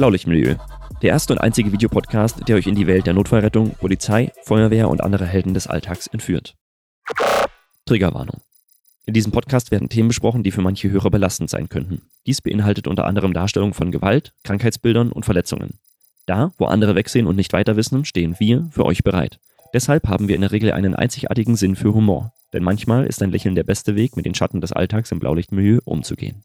Blaulichtmilieu. Der erste und einzige Videopodcast, der euch in die Welt der Notfallrettung, Polizei, Feuerwehr und andere Helden des Alltags entführt. Triggerwarnung. In diesem Podcast werden Themen besprochen, die für manche Hörer belastend sein könnten. Dies beinhaltet unter anderem Darstellungen von Gewalt, Krankheitsbildern und Verletzungen. Da, wo andere wegsehen und nicht weiter wissen, stehen wir für euch bereit. Deshalb haben wir in der Regel einen einzigartigen Sinn für Humor. Denn manchmal ist ein Lächeln der beste Weg, mit den Schatten des Alltags im Blaulichtmilieu umzugehen.